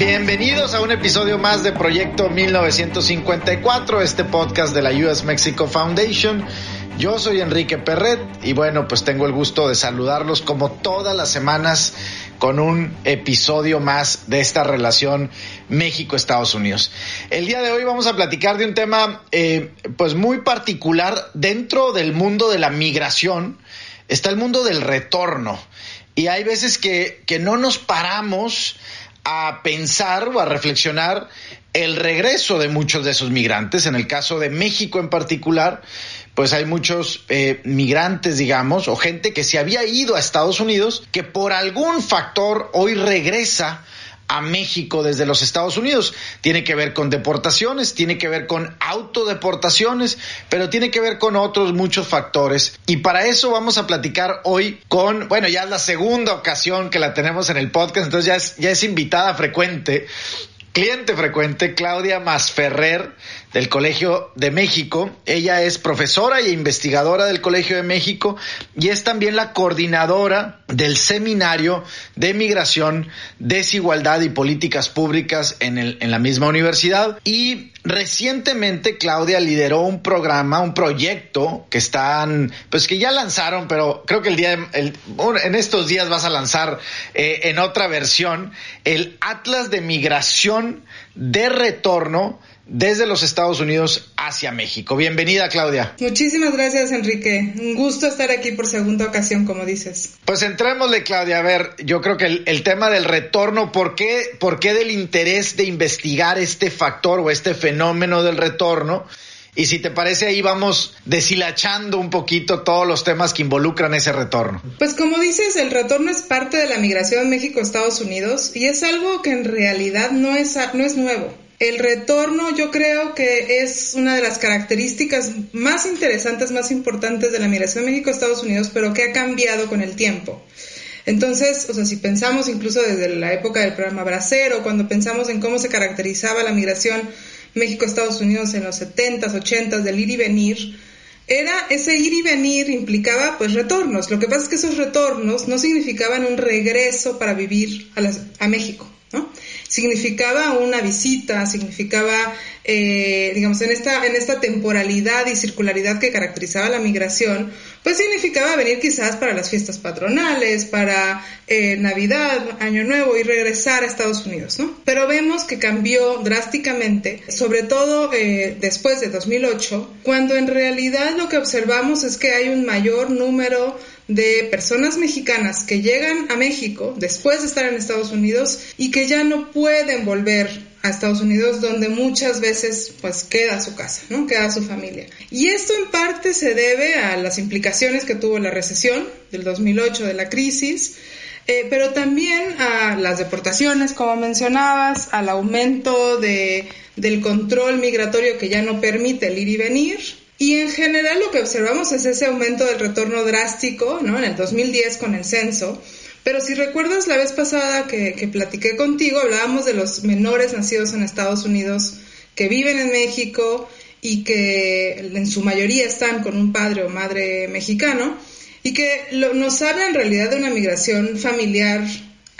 Bienvenidos a un episodio más de Proyecto 1954, este podcast de la US Mexico Foundation. Yo soy Enrique Perret y bueno, pues tengo el gusto de saludarlos como todas las semanas con un episodio más de esta relación México-Estados Unidos. El día de hoy vamos a platicar de un tema eh, pues muy particular dentro del mundo de la migración. Está el mundo del retorno y hay veces que, que no nos paramos a pensar o a reflexionar el regreso de muchos de esos migrantes. En el caso de México en particular, pues hay muchos eh, migrantes, digamos, o gente que se había ido a Estados Unidos, que por algún factor hoy regresa a México desde los Estados Unidos. Tiene que ver con deportaciones, tiene que ver con autodeportaciones, pero tiene que ver con otros muchos factores. Y para eso vamos a platicar hoy con, bueno, ya es la segunda ocasión que la tenemos en el podcast, entonces ya es, ya es invitada frecuente cliente frecuente, Claudia Masferrer, del Colegio de México. Ella es profesora e investigadora del Colegio de México y es también la coordinadora del Seminario de Migración, Desigualdad y Políticas Públicas en, el, en la misma universidad. Y recientemente Claudia lideró un programa, un proyecto que están, pues que ya lanzaron, pero creo que el día, en estos días vas a lanzar eh, en otra versión, el Atlas de Migración de Retorno desde los Estados Unidos hacia México. Bienvenida, Claudia. Muchísimas gracias, Enrique. Un gusto estar aquí por segunda ocasión, como dices. Pues entrémosle, Claudia. A ver, yo creo que el, tema del retorno, ¿por qué, ¿por qué del interés de investigar este factor o este fenómeno del retorno? Y si te parece, ahí vamos deshilachando un poquito todos los temas que involucran ese retorno. Pues como dices, el retorno es parte de la migración México-Estados Unidos y es algo que en realidad no es, no es nuevo. El retorno yo creo que es una de las características más interesantes, más importantes de la migración México-Estados Unidos, pero que ha cambiado con el tiempo. Entonces, o sea, si pensamos incluso desde la época del programa Bracero, cuando pensamos en cómo se caracterizaba la migración México-Estados Unidos en los 70s, 80s, del ir y venir, era ese ir y venir implicaba pues retornos. Lo que pasa es que esos retornos no significaban un regreso para vivir a, a México. ¿no? Significaba una visita, significaba, eh, digamos, en esta, en esta temporalidad y circularidad que caracterizaba la migración, pues significaba venir quizás para las fiestas patronales, para eh, Navidad, Año Nuevo y regresar a Estados Unidos, ¿no? Pero vemos que cambió drásticamente, sobre todo eh, después de 2008, cuando en realidad lo que observamos es que hay un mayor número de personas mexicanas que llegan a México después de estar en Estados Unidos y que ya no pueden volver a Estados Unidos donde muchas veces pues queda su casa, ¿no? Queda su familia. Y esto en parte se debe a las implicaciones que tuvo la recesión del 2008 de la crisis, eh, pero también a las deportaciones, como mencionabas, al aumento de, del control migratorio que ya no permite el ir y venir, y en general lo que observamos es ese aumento del retorno drástico, ¿no? En el 2010 con el censo. Pero si recuerdas la vez pasada que, platiqué contigo, hablábamos de los menores nacidos en Estados Unidos que viven en México y que en su mayoría están con un padre o madre mexicano y que nos habla en realidad de una migración familiar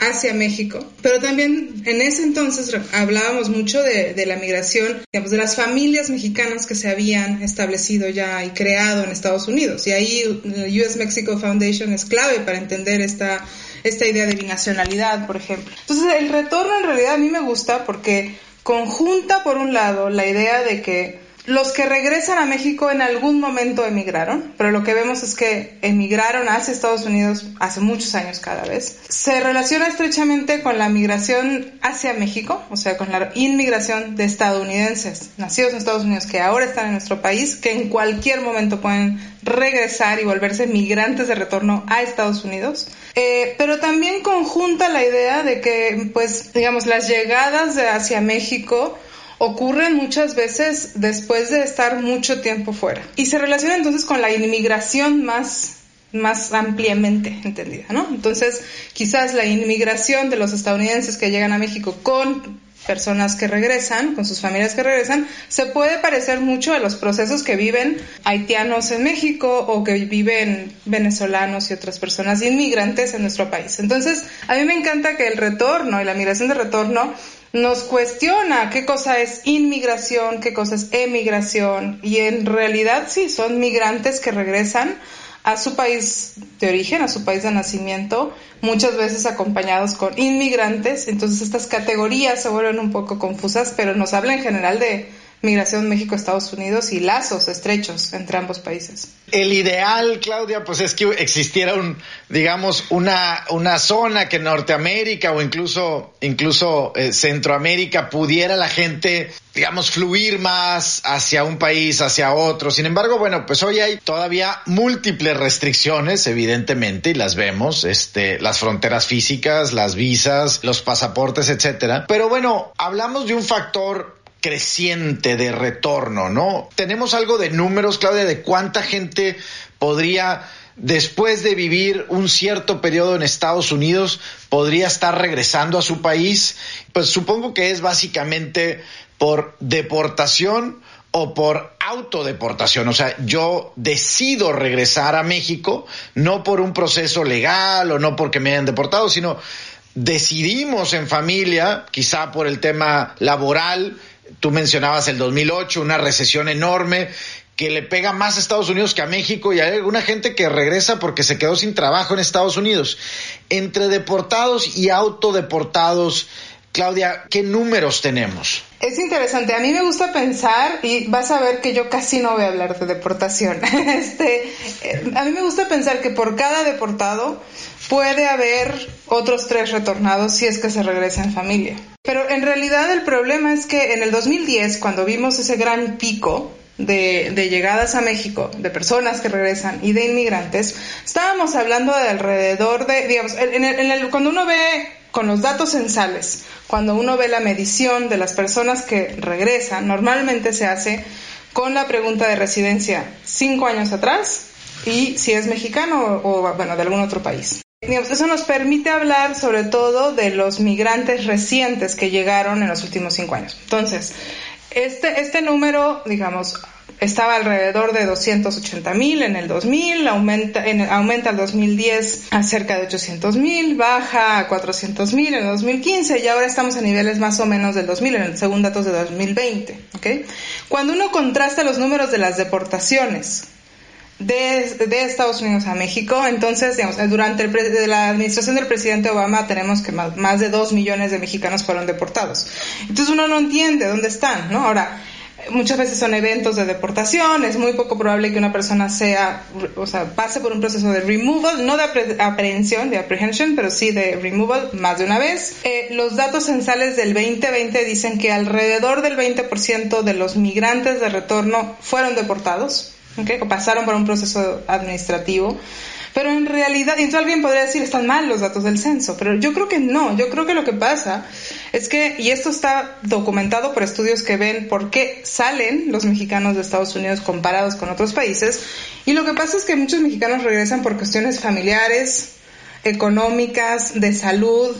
hacia México, pero también en ese entonces hablábamos mucho de, la migración, digamos, de las familias mexicanas que se habían establecido ya y creado en Estados Unidos. Y ahí la US Mexico Foundation es clave para entender esta, esta idea de binacionalidad, por ejemplo. Entonces, el retorno en realidad a mí me gusta porque conjunta, por un lado, la idea de que los que regresan a México en algún momento emigraron, pero lo que vemos es que emigraron hacia Estados Unidos hace muchos años cada vez. Se relaciona estrechamente con la migración hacia México, o sea, con la inmigración de estadounidenses nacidos en Estados Unidos que ahora están en nuestro país, que en cualquier momento pueden regresar y volverse migrantes de retorno a Estados Unidos. Eh, pero también conjunta la idea de que, pues, digamos, las llegadas hacia México ocurren muchas veces después de estar mucho tiempo fuera. Y se relaciona entonces con la inmigración más más ampliamente entendida, ¿no? Entonces, quizás la inmigración de los estadounidenses que llegan a México con personas que regresan, con sus familias que regresan, se puede parecer mucho a los procesos que viven haitianos en México o que viven venezolanos y otras personas inmigrantes en nuestro país. Entonces, a mí me encanta que el retorno y la migración de retorno nos cuestiona qué cosa es inmigración, qué cosa es emigración y en realidad sí, son migrantes que regresan a su país de origen, a su país de nacimiento, muchas veces acompañados con inmigrantes. Entonces estas categorías se vuelven un poco confusas, pero nos habla en general de migración México-Estados Unidos y lazos estrechos entre ambos países. El ideal, Claudia, pues es que existiera un, digamos, una, una zona que Norteamérica o incluso, incluso eh, Centroamérica pudiera la gente, digamos, fluir más hacia un país, hacia otro. Sin embargo, bueno, pues hoy hay todavía múltiples restricciones, evidentemente, y las vemos, este, las fronteras físicas, las visas, los pasaportes, etcétera. Pero bueno, hablamos de un factor creciente de retorno, ¿no? Tenemos algo de números, Claudia, de cuánta gente podría, después de vivir un cierto periodo en Estados Unidos, podría estar regresando a su país. Pues supongo que es básicamente por deportación o por autodeportación. O sea, yo decido regresar a México, no por un proceso legal o no porque me hayan deportado, sino decidimos en familia, quizá por el tema laboral, tú mencionabas el 2008, una recesión enorme que le pega más a Estados Unidos que a México y hay alguna gente que regresa porque se quedó sin trabajo en Estados Unidos. Entre deportados y autodeportados, Claudia, ¿qué números tenemos? Es interesante, a mí me gusta pensar, y vas a ver que yo casi no voy a hablar de deportación, este, eh, a mí me gusta pensar que por cada deportado puede haber otros tres retornados si es que se regresa en familia. Pero en realidad el problema es que en el 2010, cuando vimos ese gran pico de, llegadas a México, de personas que regresan y de inmigrantes, estábamos hablando de alrededor de, digamos, cuando uno ve con los datos censales, cuando uno ve la medición de las personas que regresan, normalmente se hace con la pregunta de residencia cinco años atrás y si es mexicano o, bueno, de algún otro país. eso nos permite hablar sobre todo de los migrantes recientes que llegaron en los últimos cinco años. Entonces, este, este número, digamos, estaba alrededor de 280 mil en el 2000, aumenta, en, aumenta el 2010 a cerca de 800 mil, baja a 400 mil en el 2015 y ahora estamos a niveles más o menos del 2000, en el segundo datos de 2020. ¿okay? Cuando uno contrasta los números de las deportaciones de, de, Estados Unidos a México. Entonces, digamos, durante la administración del presidente Obama tenemos que más, más, de dos millones de mexicanos fueron deportados. Entonces uno no entiende dónde están, ¿no? Ahora, muchas veces son eventos de deportación, es muy poco probable que una persona sea, o sea, pase por un proceso de removal, no de aprehensión, de apprehension, pero sí de removal más de una vez. Eh, los datos censales del 2020 dicen que alrededor del 20% de los migrantes de retorno fueron deportados, ¿okay? o pasaron por un proceso administrativo. Pero en realidad, y entonces alguien podría decir, están mal los datos del censo, pero yo creo que no, yo creo que lo que pasa es que, y esto está documentado por estudios que ven por qué salen los mexicanos de Estados Unidos comparados con otros países, y lo que pasa es que muchos mexicanos regresan por cuestiones familiares, económicas, de salud,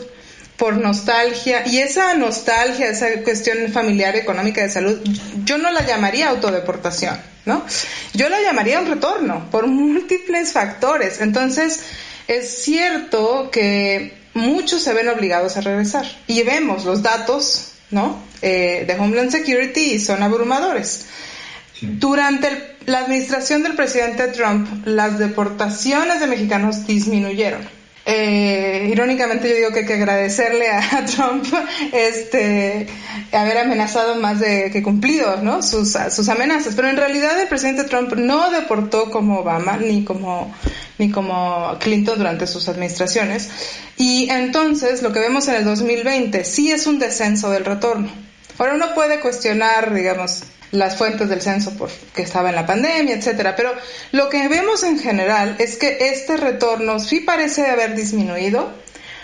por nostalgia, y esa nostalgia, esa cuestión familiar, económica, de salud, yo no la llamaría autodeportación, ¿no? Yo la llamaría un retorno por múltiples factores. Entonces, es cierto que muchos se ven obligados a regresar y vemos los datos, ¿no? Eh, de Homeland Security y son abrumadores. Durante la administración del presidente Trump, las deportaciones de mexicanos disminuyeron eh, irónicamente yo digo que hay que agradecerle a, Trump este haber amenazado más de que cumplido ¿no? sus, sus amenazas. Pero en realidad el presidente Trump no deportó como Obama ni como ni como Clinton durante sus administraciones. Y entonces lo que vemos en el 2020 sí es un descenso del retorno. Ahora uno puede cuestionar digamos las fuentes del censo porque estaba en la pandemia, etcétera. Pero lo que vemos en general es que este retorno sí parece haber disminuido,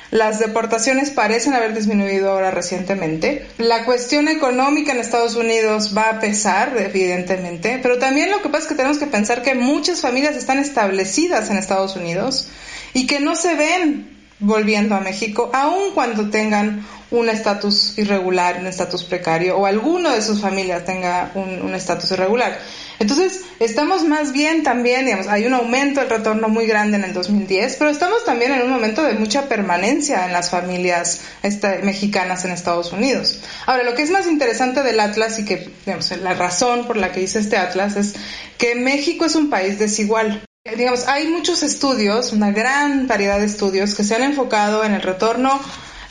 Las deportaciones parecen haber disminuido ahora recientemente. La cuestión económica en Estados Unidos va a pesar, evidentemente, pero también lo que pasa es que tenemos que pensar que muchas familias están establecidas en Estados Unidos y que no se ven volviendo a México, aun cuando tengan un estatus irregular, un estatus precario, o alguno de sus familias tenga un estatus irregular. Entonces, estamos más bien también, digamos, hay un aumento del retorno muy grande en el 2010, pero estamos también en un momento de mucha permanencia en las familias este, mexicanas en Estados Unidos. Ahora, lo que es más interesante del Atlas y que, digamos, la razón por la que hice este Atlas es que México es un país desigual. Digamos, hay muchos estudios, una gran variedad de estudios que se han enfocado en el retorno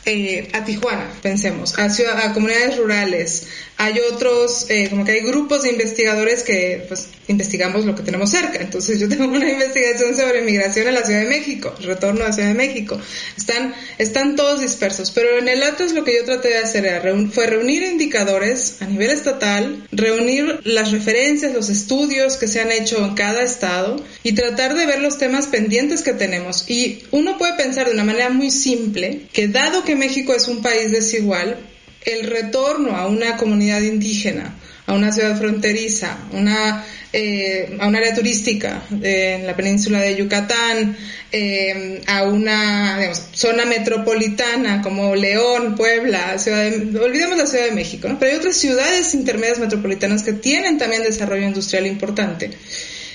eh, a Tijuana, pensemos, a, a comunidades rurales, hay otros, eh, como que hay grupos de investigadores que pues investigamos lo que tenemos cerca. Entonces yo tengo una investigación sobre migración en la Ciudad de México, retorno a la Ciudad de México. Están, están todos dispersos, pero en el Atlas lo que yo traté de hacer era fue reunir indicadores a nivel estatal, reunir las referencias, los estudios que se han hecho en cada estado y tratar de ver los temas pendientes que tenemos. Y uno puede pensar de una manera muy simple que dado que México es un país desigual, el retorno a una comunidad indígena, a una ciudad fronteriza, eh, a un área turística en la península de Yucatán, eh, a una zona metropolitana como León, Puebla, ciudad olvidemos la Ciudad de México, pero hay otras ciudades intermedias metropolitanas que tienen también desarrollo industrial importante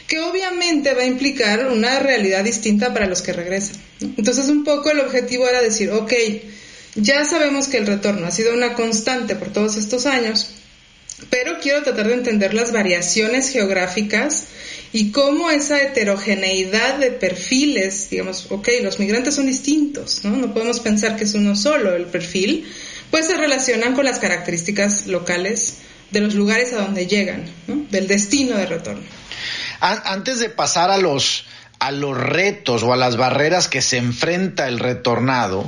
que obviamente va a implicar una realidad distinta para los que regresan. Entonces un poco el objetivo era decir, ok, ya sabemos que el retorno ha sido una constante por todos estos años, pero quiero tratar de entender las variaciones geográficas y cómo esa heterogeneidad de perfiles, digamos, ok, los migrantes son distintos, ¿no? No podemos pensar que es uno solo el perfil, pues se relacionan con las características locales de los lugares a donde llegan, ¿no? del destino de retorno. Antes de pasar a los a los retos o a las barreras que se enfrenta el retornado,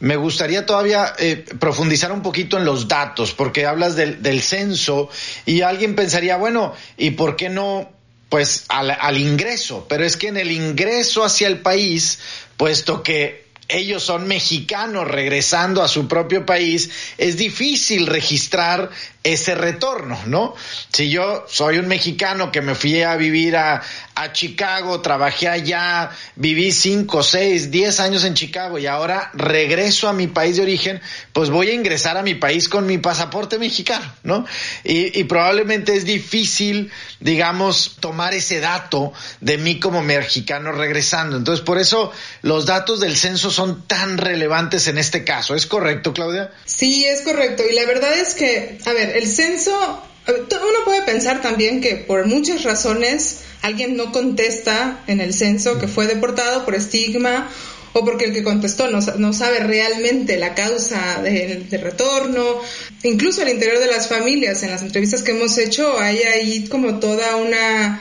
me gustaría todavía eh, profundizar un poquito en los datos, porque hablas del, del, censo y alguien pensaría, bueno, ¿y por qué no? Pues al, al ingreso, pero es que en el ingreso hacia el país, puesto que ellos son mexicanos regresando a su propio país, es difícil registrar ese retorno, ¿no? Si yo soy un mexicano que me fui a vivir a, a Chicago, trabajé allá, viví cinco, seis, diez años en Chicago y ahora regreso a mi país de origen, pues voy a ingresar a mi país con mi pasaporte mexicano, ¿no? Y, y probablemente es difícil, digamos, tomar ese dato de mí como mexicano regresando. Entonces, por eso los datos del censo son tan relevantes en este caso. ¿Es correcto, Claudia? Sí, es correcto. Y la verdad es que, a ver, el censo, uno puede pensar también que por muchas razones alguien no contesta en el censo que fue deportado por estigma o porque el que contestó no, no sabe realmente la causa del de retorno. Incluso al interior de las familias, en las entrevistas que hemos hecho, hay ahí como toda una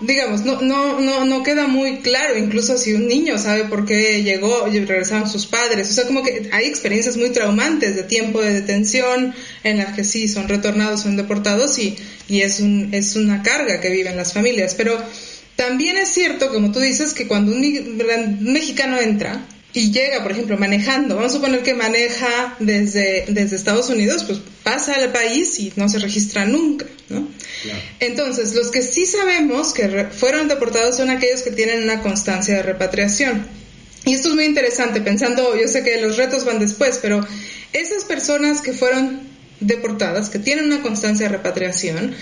digamos, no, no, no, no queda muy claro, incluso si un niño sabe por qué llegó y regresaron sus padres. O sea, como que hay experiencias muy traumantes de tiempo de detención en las que sí son retornados, son deportados y, y es, un, es una carga que viven las familias. Pero también es cierto, como tú dices, que cuando un mexicano entra, y llega, por ejemplo, manejando, vamos a suponer que maneja desde, desde Estados Unidos, pues pasa al país y no se registra nunca, ¿no? Entonces, los que sí sabemos que fueron deportados son aquellos que tienen una constancia de repatriación. Y esto es muy interesante, pensando, yo sé que los retos van después, pero esas personas que fueron deportadas, que tienen una constancia de repatriación,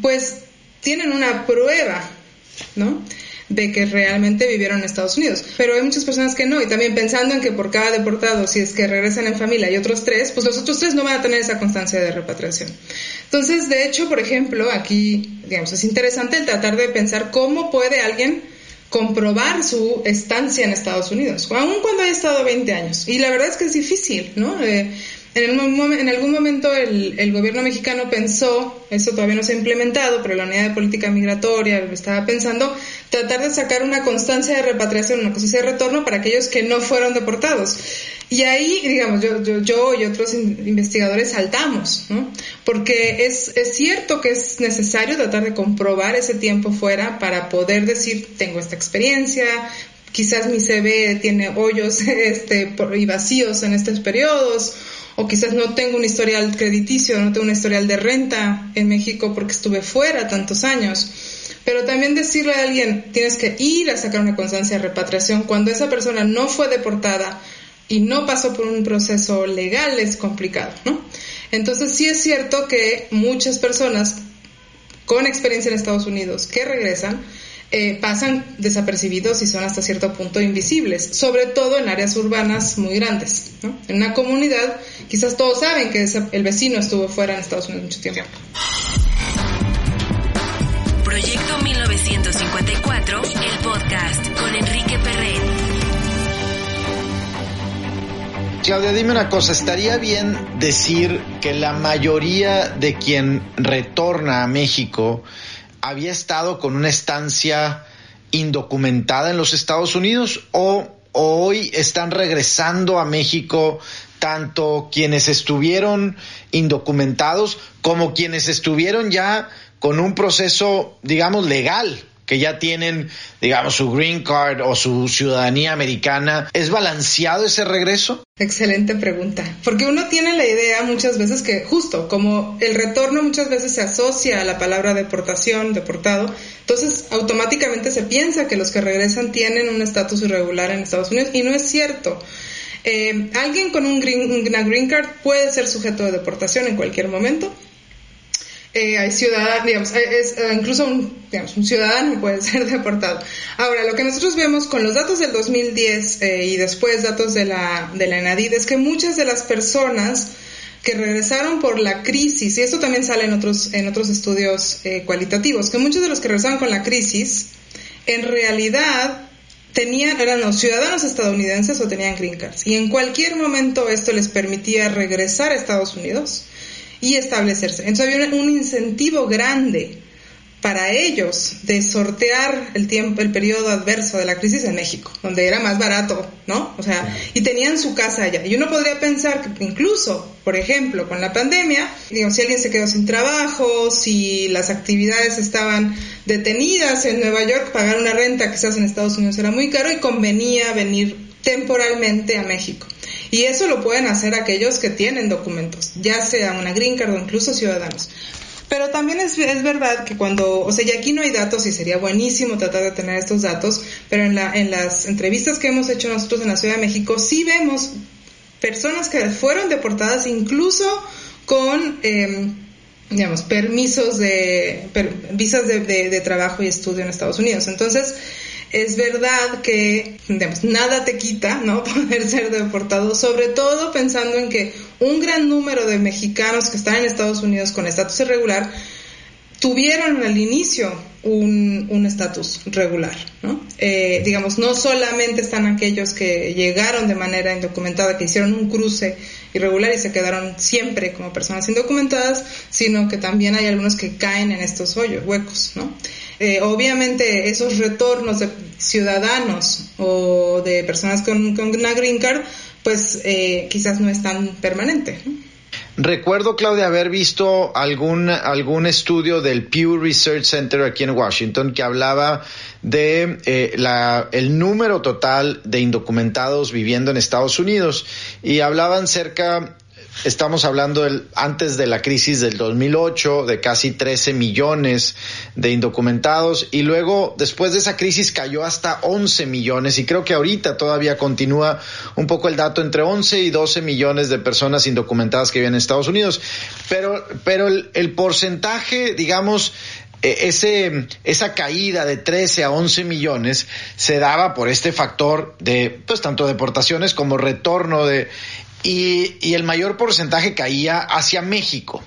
pues tienen una prueba, ¿no? De que realmente vivieron en Estados Unidos. Pero hay muchas personas que no, y también pensando en que por cada deportado, si es que regresan en familia y otros tres, pues los otros tres no van a tener esa constancia de repatriación. Entonces, de hecho, por ejemplo, aquí, digamos, es interesante el tratar de pensar cómo puede alguien comprobar su estancia en Estados Unidos, aun cuando haya estado 20 años. Y la verdad es que es difícil, ¿no? Eh, en, en, algún momento el, el, gobierno mexicano pensó, eso todavía no se ha implementado, pero la unidad de política migratoria estaba pensando, tratar de sacar una constancia de repatriación, una constancia de retorno para aquellos que no fueron deportados. Y ahí, digamos, yo, yo, yo y otros investigadores saltamos, ¿no? Porque es, es cierto que es necesario tratar de comprobar ese tiempo fuera para poder decir, tengo esta experiencia, quizás mi CV tiene hoyos este, y vacíos en estos periodos, o quizás no tengo un historial crediticio, no tengo un historial de renta en México porque estuve fuera tantos años. Pero también decirle a alguien, tienes que ir a sacar una constancia de repatriación cuando esa persona no fue deportada y no pasó por un proceso legal es complicado, ¿no? Entonces sí es cierto que muchas personas con experiencia en Estados Unidos que regresan eh, pasan desapercibidos y son hasta cierto punto invisibles, sobre todo en áreas urbanas muy grandes. En una comunidad, quizás todos saben que el vecino estuvo fuera en Estados Unidos mucho tiempo. Proyecto 1954, el podcast con Enrique Perret. Claudia, dime una cosa, ¿estaría bien decir que la mayoría de quien retorna a México había estado con una estancia indocumentada en los Estados Unidos o hoy están regresando a México tanto quienes estuvieron indocumentados como quienes estuvieron ya con un proceso, digamos, legal que ya tienen, digamos, su green card o su ciudadanía americana. ¿Es balanceado ese regreso? Excelente pregunta, porque uno tiene la idea muchas veces que justo como el retorno muchas veces se asocia a la palabra deportación, deportado, entonces automáticamente se piensa que los que regresan tienen un estatus irregular en Estados Unidos y no es cierto. Eh, alguien con un una green card puede ser sujeto de deportación en cualquier momento, eh, hay ciudadanos, digamos, eh, es, eh, incluso un, digamos, un ciudadano puede ser deportado. Ahora, lo que nosotros vemos con los datos del 2010 y después datos de la, de la ENADID es que muchas de las personas que regresaron por la crisis, y esto también sale en otros, en otros estudios cualitativos, que muchos de los que regresaron con la crisis, en realidad tenían, eran los ciudadanos estadounidenses o tenían green cards. Y en cualquier momento esto les permitía regresar a Estados Unidos y establecerse. Entonces había un, incentivo grande para ellos de sortear el tiempo, el periodo adverso de la crisis en México, donde era más barato, ¿no? O sea, y tenían su casa allá. Y uno podría pensar que incluso, por ejemplo, con la pandemia, digamos, si alguien se quedó sin trabajo, si las actividades estaban detenidas en Nueva York, pagar una renta quizás en Estados Unidos era muy caro y convenía venir temporalmente a México. Y eso lo pueden hacer aquellos que tienen documentos, ya sea una green card o incluso ciudadanos. Pero también es, es, verdad que cuando, o sea, y aquí no hay datos y sería buenísimo tratar de tener estos datos, pero en, la, en las entrevistas que hemos hecho nosotros en la Ciudad de México sí vemos personas que fueron deportadas incluso con, em, digamos, permisos de, visas de, de trabajo y estudio en Estados Unidos. Entonces, es verdad que, digamos, nada te quita, ¿no? Poder ser deportado, sobre todo pensando en que un gran número de mexicanos que están en Estados Unidos con estatus irregular tuvieron al inicio un estatus regular, ¿no? Eh, digamos, no solamente están aquellos que llegaron de manera indocumentada, que hicieron un cruce irregular y se quedaron siempre como personas indocumentadas, sino que también hay algunos que caen en estos hoyos, huecos, ¿no? Eh, obviamente esos retornos de ciudadanos o de personas con, una green card, pues eh, quizás no es tan permanente. Recuerdo, Claudia, haber visto algún, algún estudio del Pew Research Center aquí en Washington que hablaba de eh, la, el número total de indocumentados viviendo en Estados Unidos y hablaban cerca Estamos hablando antes de la crisis del 2008 de casi 13 millones de indocumentados y luego después de esa crisis cayó hasta 11 millones y creo que ahorita todavía continúa un poco el dato entre 11 y 12 millones de personas indocumentadas que viven en Estados Unidos. Pero, pero el, el porcentaje, digamos, e, ese, esa caída de 13 a 11 millones se daba por este factor de, pues, tanto deportaciones como retorno de, y, el mayor porcentaje caía hacia México.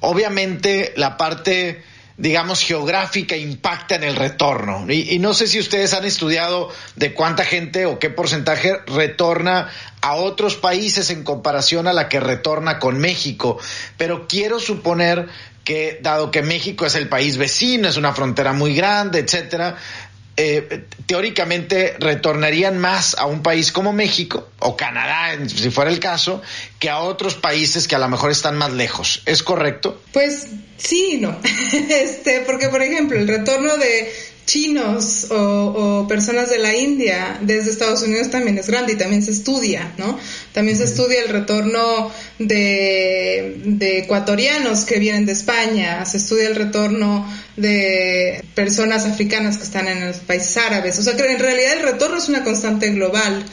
Obviamente la parte digamos, geográfica impacta en el retorno. Y, no sé si ustedes han estudiado de cuánta gente o qué porcentaje retorna a otros países en comparación a la que retorna con México, pero quiero suponer que dado que México es el país vecino, es una frontera muy grande, etcétera, eh, teóricamente retornarían más a un país como México o Canadá, si fuera el caso, que a otros países que a lo mejor están más lejos. ¿Es correcto? Pues sí, no. este, porque por ejemplo, el retorno de chinos o, personas de la India desde Estados Unidos también es grande y también se estudia, ¿no? También se estudia el retorno de, de ecuatorianos que vienen de España, se estudia el retorno de personas africanas que están en los países árabes. O sea que en realidad el retorno es una constante global.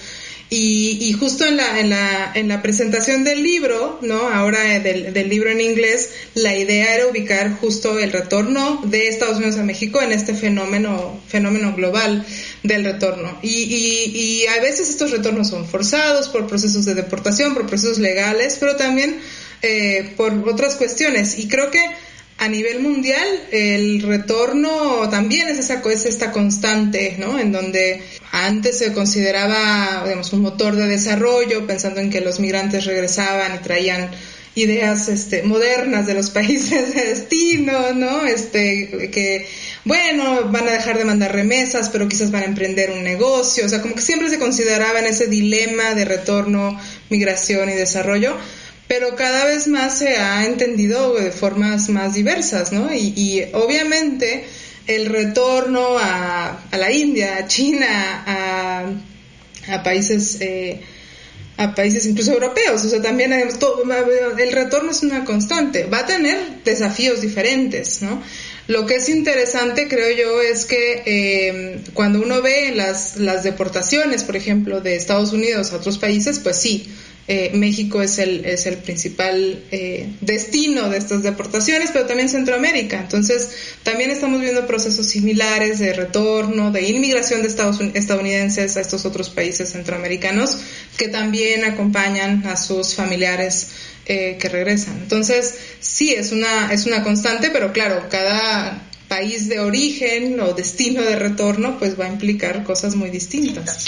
Y, justo en la, en, la, en la presentación del libro, ¿no? Ahora eh, del, libro en inglés, la idea era ubicar justo el retorno de Estados Unidos a México en este fenómeno, fenómeno global del retorno. Y, y, a veces estos retornos son forzados por procesos de deportación, por procesos legales, pero también eh, por otras cuestiones. Y creo que a nivel mundial el retorno también es, esa, es esta constante, ¿no? En donde antes se consideraba, digamos, un motor de desarrollo, pensando en que los migrantes regresaban y traían ideas este, modernas de los países de destino, ¿no? Este, que, bueno, van a dejar de mandar remesas, pero quizás van a emprender un negocio, o sea, como que siempre se consideraba en ese dilema de retorno, migración y desarrollo pero cada vez más se ha entendido de formas más diversas, ¿no? Y, obviamente el retorno a, la India, a China, a, países... Eh, a países incluso europeos, o sea, también el retorno es una constante, va a tener desafíos diferentes, ¿no? Lo que es interesante, creo yo, es que eh, cuando uno ve las, las deportaciones, por ejemplo, de Estados Unidos a otros países, pues sí, eh, México es el, es el principal eh, destino de estas deportaciones, pero también Centroamérica. Entonces, también estamos viendo procesos similares de retorno, de inmigración de Estados, estadounidenses a estos otros países centroamericanos que también acompañan a sus familiares eh, que regresan. Entonces, sí, es una, es una constante, pero claro, cada país de origen o destino de retorno pues va a implicar cosas muy distintas.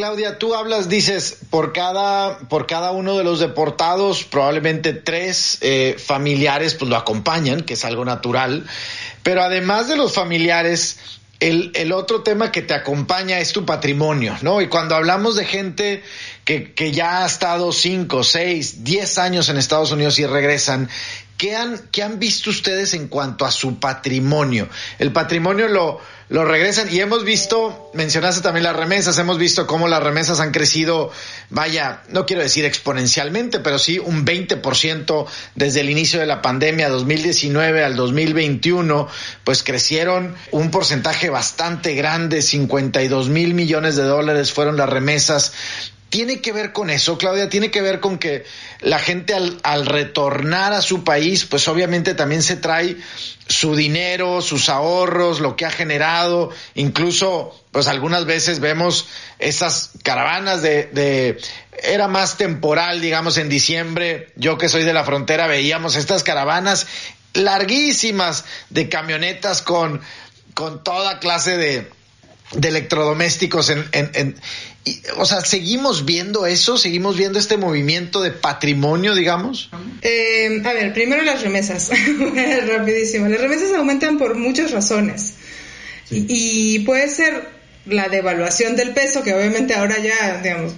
Claudia, tú hablas, dices, por cada, por cada uno de los deportados, probablemente tres eh, familiares pues lo acompañan, que es algo natural, pero además de los familiares, el, el, otro tema que te acompaña es tu patrimonio, ¿no? Y cuando hablamos de gente que, que ya ha estado cinco, seis, diez años en Estados Unidos y regresan, ¿qué han, qué han visto ustedes en cuanto a su patrimonio? El patrimonio lo, lo regresan y hemos visto, mencionaste también las remesas, hemos visto cómo las remesas han crecido, vaya, no quiero decir exponencialmente, pero sí un 20% desde el inicio de la pandemia 2019 al 2021, pues crecieron un porcentaje bastante grande, 52 mil millones de dólares fueron las remesas tiene que ver con eso, Claudia, tiene que ver con que la gente al, retornar a su país, pues obviamente también se trae su dinero, sus ahorros, lo que ha generado, incluso pues algunas veces vemos esas caravanas de, de, era más temporal, digamos en diciembre, yo que soy de la frontera veíamos estas caravanas larguísimas de camionetas con, con toda clase de, de electrodomésticos en, en, en o sea, ¿seguimos viendo eso? ¿Seguimos viendo este movimiento de patrimonio, digamos? Eh, a ver, primero las remesas. Rapidísimo. Las remesas aumentan por muchas razones. Y, puede ser la devaluación del peso, que obviamente ahora ya, digamos,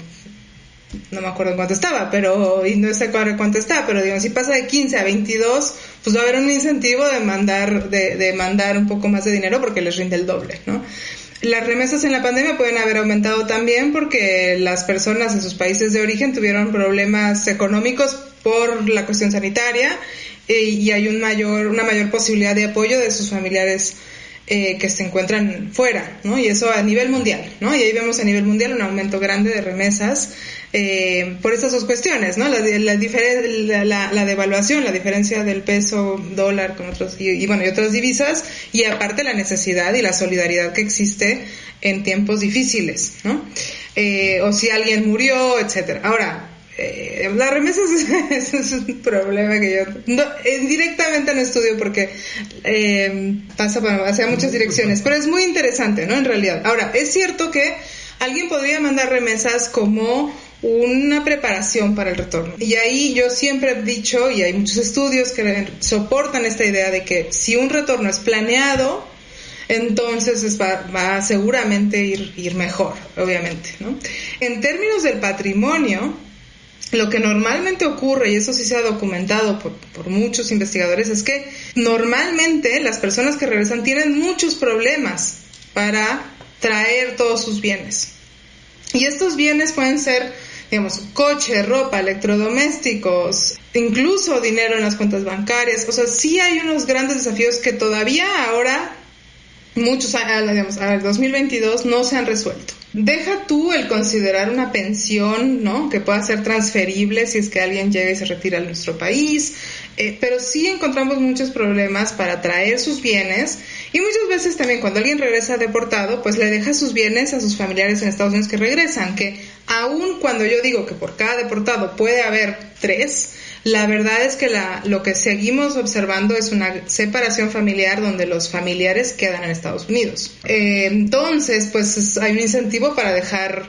no me acuerdo en cuánto estaba, pero, y no sé cuánto está, pero digamos, si pasa de 15 a 22, pues va a haber un incentivo de mandar, de, de mandar un poco más de dinero porque les rinde el doble, ¿no? Las remesas en la pandemia pueden haber aumentado también porque las personas en sus países de origen tuvieron problemas económicos por la cuestión sanitaria eh, y hay un mayor, una mayor posibilidad de apoyo de sus familiares eh, que se encuentran fuera, ¿no? Y eso a nivel mundial, ¿no? Y ahí vemos a nivel mundial un aumento grande de remesas eh, por estas dos cuestiones, ¿no? La, la, la, devaluación, la diferencia del peso dólar con otros, y, bueno, y otras divisas, y aparte la necesidad y la solidaridad que existe en tiempos difíciles, ¿no? Eh, o si alguien murió, etcétera. Ahora, eh, las remesas es, un problema que yo no, eh, directamente no estudio porque eh, pasa hacia muchas direcciones, pero es muy interesante, ¿no? En realidad. Ahora, es cierto que alguien podría mandar remesas como una preparación para el retorno. Y ahí yo siempre he dicho, y hay muchos estudios que soportan esta idea de que si un retorno es planeado, entonces va, va, a seguramente ir, ir mejor, obviamente. ¿no? En términos del patrimonio, lo que normalmente ocurre, y eso sí se ha documentado por, por, muchos investigadores, es que normalmente las personas que regresan tienen muchos problemas para traer todos sus bienes. Y estos bienes pueden ser, digamos, coche, ropa, electrodomésticos, incluso dinero en las cuentas bancarias. O sea, sí hay unos grandes desafíos que todavía ahora, muchos, digamos, al 2022 no se han resuelto. Deja tú el considerar una pensión, ¿no? Que pueda ser transferible si es que alguien llega y se retira a nuestro país, eh, pero sí encontramos muchos problemas para traer sus bienes y muchas veces también cuando alguien regresa deportado, pues le deja sus bienes a sus familiares en Estados Unidos que regresan, que aun cuando yo digo que por cada deportado puede haber tres, la verdad es que la, lo que seguimos observando es una separación familiar donde los familiares quedan en Estados Unidos. Eh, entonces, pues hay un incentivo para dejar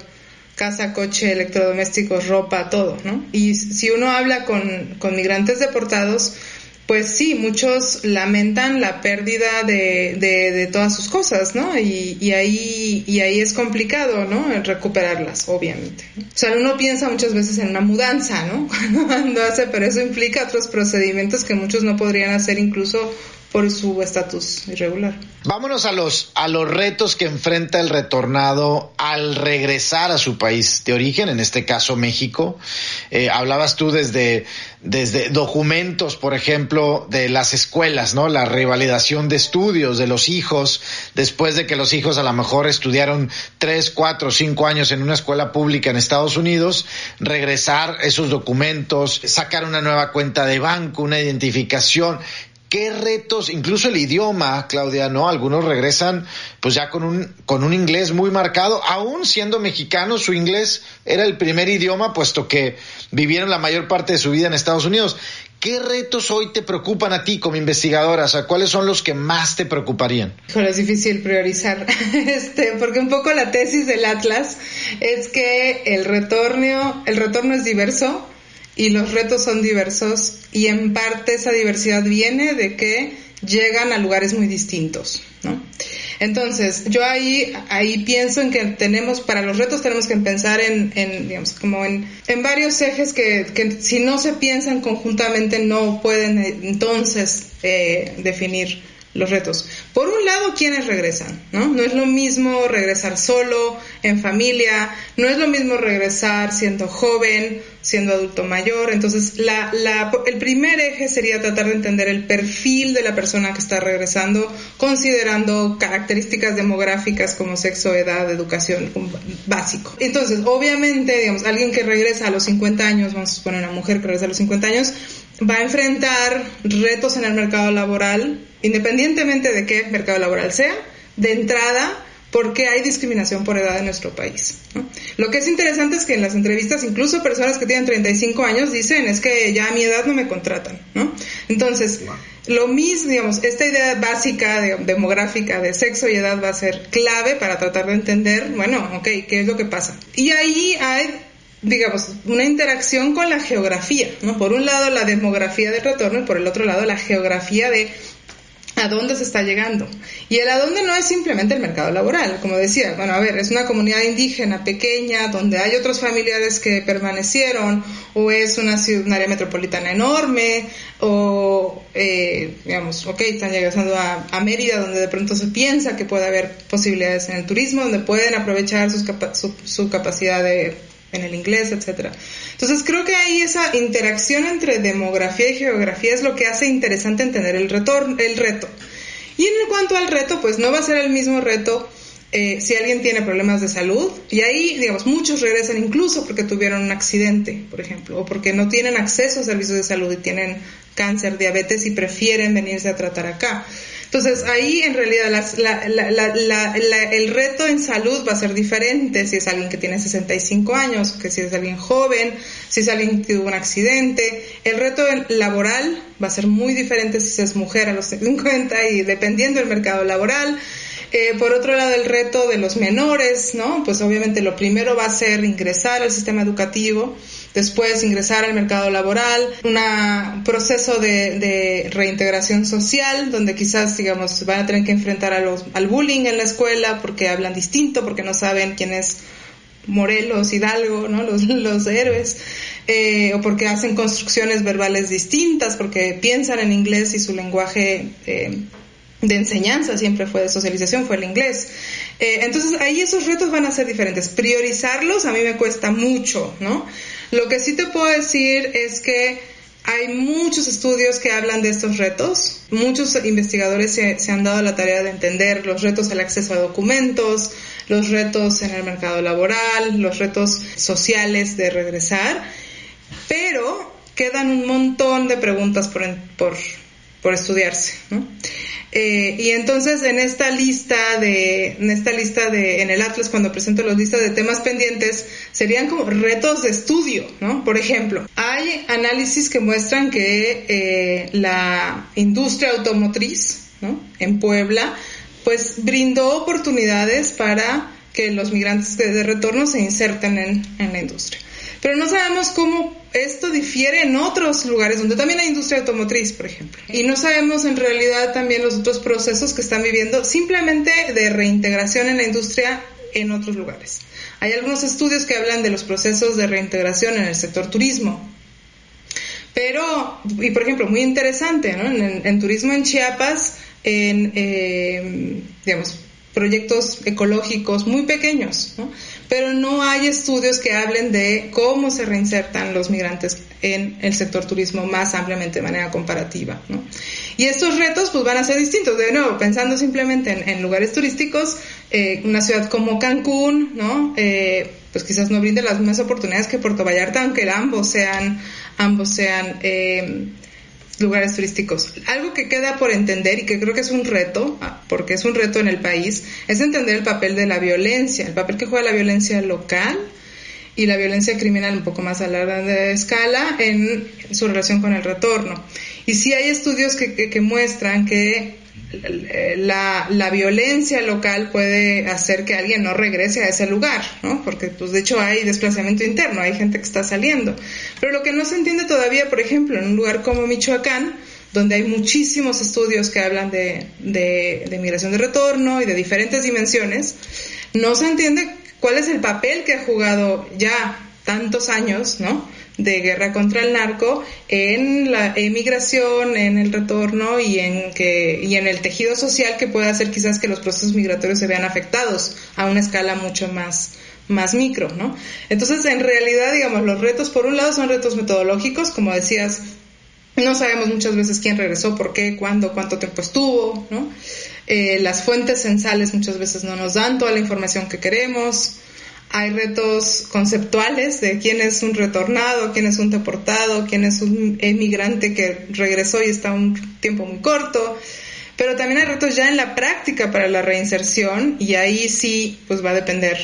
casa, coche, electrodomésticos, ropa, todo, ¿no? Y si uno habla con, con migrantes deportados, pues sí, muchos lamentan la pérdida de, de, todas sus cosas, ¿no? Y, y, ahí, y ahí es complicado, ¿no? Recuperarlas, obviamente. O sea, uno piensa muchas veces en una mudanza, ¿no? Cuando hace, pero eso implica otros procedimientos que muchos no podrían hacer incluso por su estatus irregular. Vámonos a los, a los retos que enfrenta el retornado al regresar a su país de origen, en este caso México. Eh, hablabas tú desde, desde documentos, por ejemplo, de las escuelas, ¿no? La revalidación de estudios de los hijos, después de que los hijos a lo mejor estudiaron tres, cuatro, cinco años en una escuela pública en Estados Unidos, regresar esos documentos, sacar una nueva cuenta de banco, una identificación qué retos, incluso el idioma, Claudia, ¿no? Algunos regresan pues ya con un, con un inglés muy marcado, aún siendo mexicanos, su inglés era el primer idioma, puesto que vivieron la mayor parte de su vida en Estados Unidos. ¿Qué retos hoy te preocupan a ti como investigadora? O sea, ¿cuáles son los que más te preocuparían? es difícil priorizar, este, porque un poco la tesis del Atlas es que el retorno, el retorno es diverso, y los retos son diversos y en parte esa diversidad viene de que llegan a lugares muy distintos, ¿no? Entonces, yo ahí, ahí pienso en que tenemos, para los retos tenemos que pensar en, en digamos, como en, en varios ejes que, que, si no se piensan conjuntamente no pueden eh, entonces eh, definir los retos. Por un lado, ¿quiénes regresan? ¿no? no es lo mismo regresar solo, en familia, no es lo mismo regresar siendo joven, siendo adulto mayor. Entonces, la, la, el primer eje sería tratar de entender el perfil de la persona que está regresando, considerando características demográficas como sexo, edad, educación, básico. Entonces, obviamente, digamos, alguien que regresa a los 50 años, vamos a suponer una mujer que regresa a los 50 años, va a enfrentar retos en el mercado laboral, independientemente de qué mercado laboral sea, de entrada, porque hay discriminación por edad en nuestro país. Lo que es interesante es que en las entrevistas, incluso personas que tienen 35 años dicen es que ya a mi edad no me contratan. ¿no? Entonces, lo mismo, digamos, esta idea básica demográfica de sexo y edad va a ser clave para tratar de entender, bueno, ok, ¿qué es lo que pasa? Y ahí hay digamos, una interacción con la geografía, ¿no? Por un lado la demografía del retorno y por el otro lado la geografía de a dónde se está llegando. Y el a dónde no es simplemente el mercado laboral, como decía, bueno, a ver, es una comunidad indígena pequeña donde hay otros familiares que permanecieron, o es una, ciudad, un área metropolitana enorme, o, eh, digamos, ok, están llegando a, a, Mérida, donde de pronto se piensa que puede haber posibilidades en el turismo, donde pueden aprovechar sus su, su capacidad de en el inglés, etcétera. Entonces creo que ahí esa interacción entre demografía y geografía es lo que hace interesante entender el retorno, el reto. Y en cuanto al reto, pues no va a ser el mismo reto eh, si alguien tiene problemas de salud, y ahí, digamos, muchos regresan incluso porque tuvieron un accidente, por ejemplo, o porque no tienen acceso a servicios de salud y tienen cáncer, diabetes y prefieren venirse a tratar acá. Entonces ahí en realidad el reto en salud va a ser diferente si es alguien que tiene 65 años, que si es alguien joven, si es alguien que tuvo un accidente. El reto laboral va a ser muy diferente si es mujer a los 50 y dependiendo del mercado laboral. Eh, por otro lado, el reto de los menores, ¿no? Pues obviamente lo primero va a ser ingresar al sistema educativo, después ingresar al mercado laboral, un proceso de, reintegración social, donde quizás, digamos, van a tener que enfrentar a los, al bullying en la escuela porque hablan distinto, porque no saben quién es Morelos, Hidalgo, ¿no? Los, los héroes. Eh, o porque hacen construcciones verbales distintas, porque piensan en inglés y su lenguaje eh, de enseñanza siempre fue de socialización, fue el inglés. Eh, entonces ahí esos retos van a ser diferentes. Priorizarlos a mí me cuesta mucho, ¿no? Lo que sí te puedo decir es que hay muchos estudios que hablan de estos retos. Muchos investigadores se, se, han dado la tarea de entender los retos al acceso a documentos, los retos en el mercado laboral, los retos sociales de regresar, pero quedan un montón de preguntas por, por, por estudiarse. ¿no? Eh, y entonces en esta lista de, en esta lista de, en el Atlas cuando presento las listas de temas pendientes, serían como retos de estudio, ¿no? Por ejemplo, hay análisis que muestran que eh, la industria automotriz, ¿no? En Puebla, pues brindó oportunidades para que los migrantes de retorno se inserten en, en la industria. Pero no sabemos cómo esto difiere en otros lugares donde también hay industria automotriz, por ejemplo. Y no sabemos en realidad también los otros procesos que están viviendo simplemente de reintegración en la industria en otros lugares. Hay algunos estudios que hablan de los procesos de reintegración en el sector turismo. Pero, y por ejemplo, muy interesante, ¿no? En, turismo en Chiapas, en, eh, digamos, proyectos ecológicos muy pequeños, ¿no? pero no hay estudios que hablen de cómo se reinsertan los migrantes en el sector turismo más ampliamente de manera comparativa. ¿no? Y estos retos pues van a ser distintos. De nuevo, pensando simplemente en, lugares turísticos, eh, una ciudad como Cancún, ¿no? Eh, pues quizás no brinde las mismas oportunidades que Puerto Vallarta, aunque ambos sean, ambos sean eh, lugares turísticos. Algo que queda por entender y que creo que es un reto, ah, porque es un reto en el país, es entender el papel de la violencia, el papel que juega la violencia local y la violencia criminal un poco más a larga escala en su relación con el retorno. Y sí hay estudios que, que muestran que la, la, violencia local puede hacer que alguien no regrese a ese lugar, ¿no? Porque, pues, de hecho hay desplazamiento interno, hay gente que está saliendo. Pero lo que no se entiende todavía, por ejemplo, en un lugar como Michoacán, donde hay muchísimos estudios que hablan de, de, de migración de retorno y de diferentes dimensiones, no se entiende cuál es el papel que ha jugado ya tantos años, ¿no? De guerra contra el narco en la emigración, en el retorno y en que y en el tejido social que puede hacer quizás que los procesos migratorios se vean afectados a una escala mucho más más micro, ¿no? Entonces, en realidad, digamos, los retos por un lado son retos metodológicos, como decías, no sabemos muchas veces quién regresó, por qué, cuándo, cuánto tiempo estuvo, ¿no? Eh, las fuentes censales muchas veces no nos dan toda la información que queremos hay retos conceptuales de quién es un retornado, quién es un deportado, quién es un emigrante que regresó y está un tiempo muy corto. Pero también hay retos ya en la práctica para la reinserción y ahí sí pues va a depender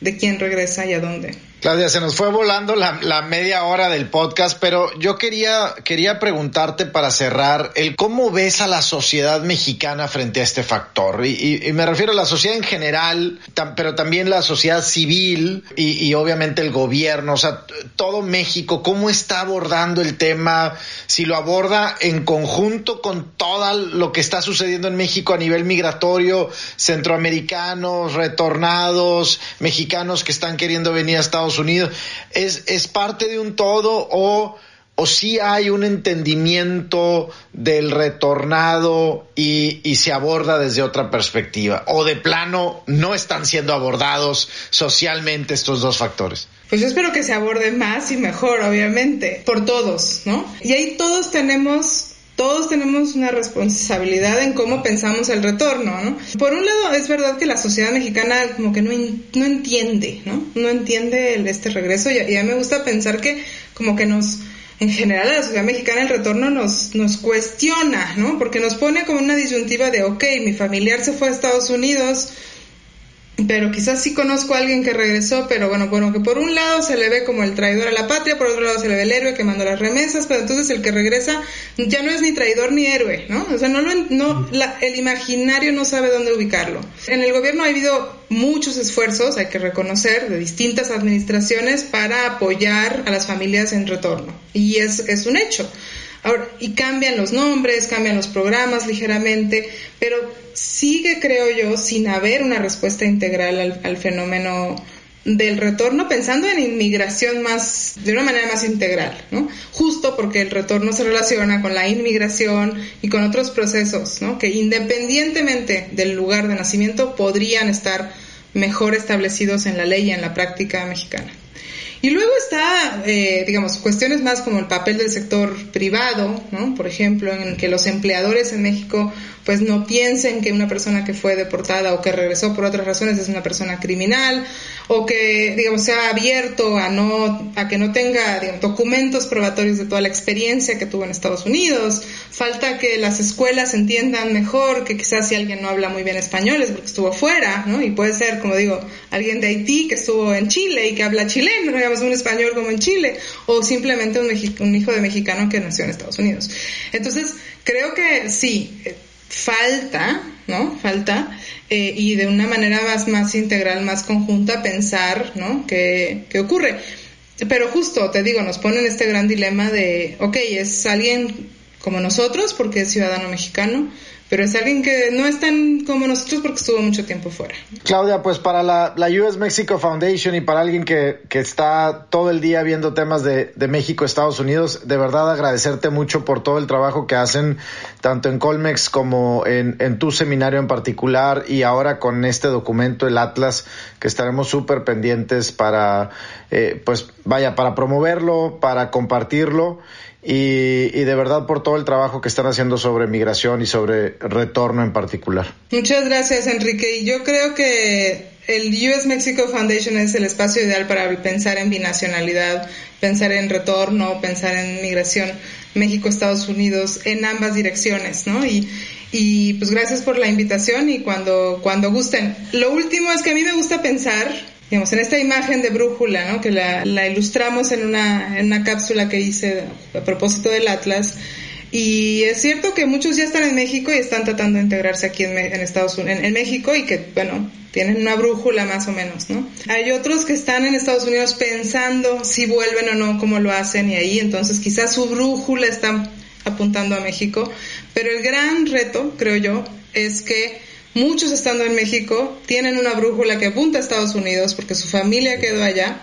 de quién regresa y a dónde. Claudia, se nos fue volando la, media hora del podcast, pero yo quería, quería preguntarte para cerrar el cómo ves a la sociedad mexicana frente a este factor. Y, me refiero a la sociedad en general, pero también la sociedad civil y, y, obviamente el gobierno, o sea, todo México, cómo está abordando el tema, si lo aborda en conjunto con todo lo que está sucediendo en México a nivel migratorio, centroamericanos, retornados, mexicanos que están queriendo venir a Estados Unidos, ¿es, es parte de un todo o, o sí hay un entendimiento del retornado y, y se aborda desde otra perspectiva? ¿O de plano no están siendo abordados socialmente estos dos factores? Pues yo espero que se aborde más y mejor, obviamente, por todos, ¿no? Y ahí todos tenemos todos tenemos una responsabilidad en cómo pensamos el retorno, ¿no? Por un lado, es verdad que la sociedad mexicana como que no, no entiende, ¿no? No entiende este regreso y, y a mí me gusta pensar que como que nos en general a la sociedad mexicana el retorno nos, nos cuestiona, ¿no? Porque nos pone como una disyuntiva de, ok, mi familiar se fue a Estados Unidos, pero quizás sí conozco a alguien que regresó, pero bueno, bueno, que por un lado se le ve como el traidor a la patria, por otro lado se le ve el héroe que mandó las remesas, pero entonces el que regresa ya no es ni traidor ni héroe, ¿no? O sea, no, no el imaginario no sabe dónde ubicarlo. En el gobierno ha habido muchos esfuerzos, hay que reconocer, de distintas administraciones para apoyar a las familias en retorno, y es, es un hecho. Ahora, y cambian los nombres, cambian los programas ligeramente, pero sigue, creo yo, sin haber una respuesta integral al, fenómeno del retorno pensando en inmigración más de una manera más integral, ¿no? Justo porque el retorno se relaciona con la inmigración y con otros procesos, ¿no? Que independientemente del lugar de nacimiento podrían estar mejor establecidos en la ley y en la práctica mexicana. Y luego está, eh, digamos, cuestiones más como el papel del sector privado, ¿no? Por ejemplo, en que los empleadores en México pues no piensen que una persona que fue deportada o que regresó por otras razones es una persona criminal o que digamos sea abierto a no a que no tenga documentos probatorios de toda la experiencia que tuvo en Estados Unidos. Falta que las escuelas entiendan mejor que quizás si alguien no habla muy bien español es porque estuvo fuera no y puede ser como digo alguien de Haití que estuvo en Chile y que habla chileno digamos un español como en Chile o simplemente un, un hijo de mexicano que nació en Estados Unidos. Entonces creo que sí falta, ¿no? Falta, eh, y de una manera más, más integral, más conjunta, pensar, ¿no? ¿Qué, ¿Qué ocurre? Pero justo, te digo, nos ponen este gran dilema de, ok, es alguien como nosotros porque es ciudadano mexicano, pero es alguien que no es tan como nosotros porque estuvo mucho tiempo fuera. Claudia, pues para la, la US Mexico Foundation y para alguien que, que está todo el día viendo temas de, de, México, Estados Unidos, de verdad agradecerte mucho por todo el trabajo que hacen, tanto en Colmex como en, en tu seminario en particular y ahora con este documento, el Atlas, que estaremos súper pendientes para, eh, pues vaya, para promoverlo, para compartirlo y, y, de verdad por todo el trabajo que están haciendo sobre migración y sobre retorno en particular. Muchas gracias, Enrique. Y yo creo que el US Mexico Foundation es el espacio ideal para pensar en binacionalidad, pensar en retorno, pensar en migración México-Estados Unidos en ambas direcciones, ¿no? Y, y pues gracias por la invitación y cuando, cuando gusten. Lo último es que a mí me gusta pensar digamos, en esta imagen de brújula, ¿no? que la, la ilustramos en una, en una cápsula que hice a propósito del Atlas. Y es cierto que muchos ya están en México y están tratando de integrarse aquí en, Estados Unidos, en, México y que, bueno, tienen una brújula más o menos, ¿no? Hay otros que están en Estados Unidos pensando si vuelven o no, cómo lo hacen y ahí, entonces quizás su brújula está apuntando a México, pero el gran reto, creo yo, es que muchos estando en México tienen una brújula que apunta a Estados Unidos porque su familia quedó allá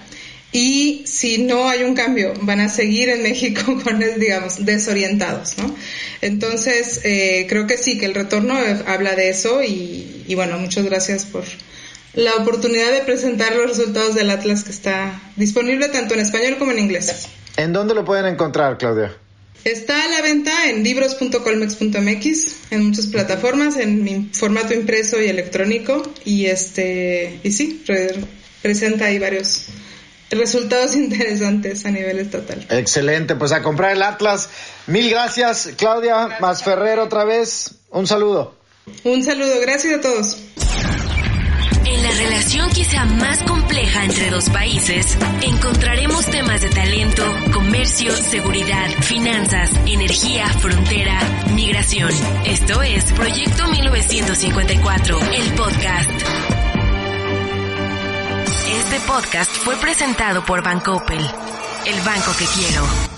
y si no hay un cambio van a seguir en México con, digamos, desorientados, ¿no? Entonces, eh, creo que sí, que el retorno habla de eso y, y bueno, muchas gracias por la oportunidad de presentar los resultados del Atlas que está disponible tanto en español como en inglés. ¿En dónde lo pueden encontrar, Claudia? Está a la venta en libros.colmex.mx, en muchas plataformas, en formato impreso y electrónico. Y este, y sí, presenta ahí varios resultados interesantes a nivel estatal. Excelente, pues a comprar el Atlas. Mil gracias, Claudia Más Ferrer otra vez. Un saludo. Un saludo, gracias a todos. La relación quizá más compleja entre dos países, encontraremos temas de talento, comercio, seguridad, finanzas, energía, frontera, migración. Esto es Proyecto 1954, el podcast. Este podcast fue presentado por Bancoppel, el banco que quiero.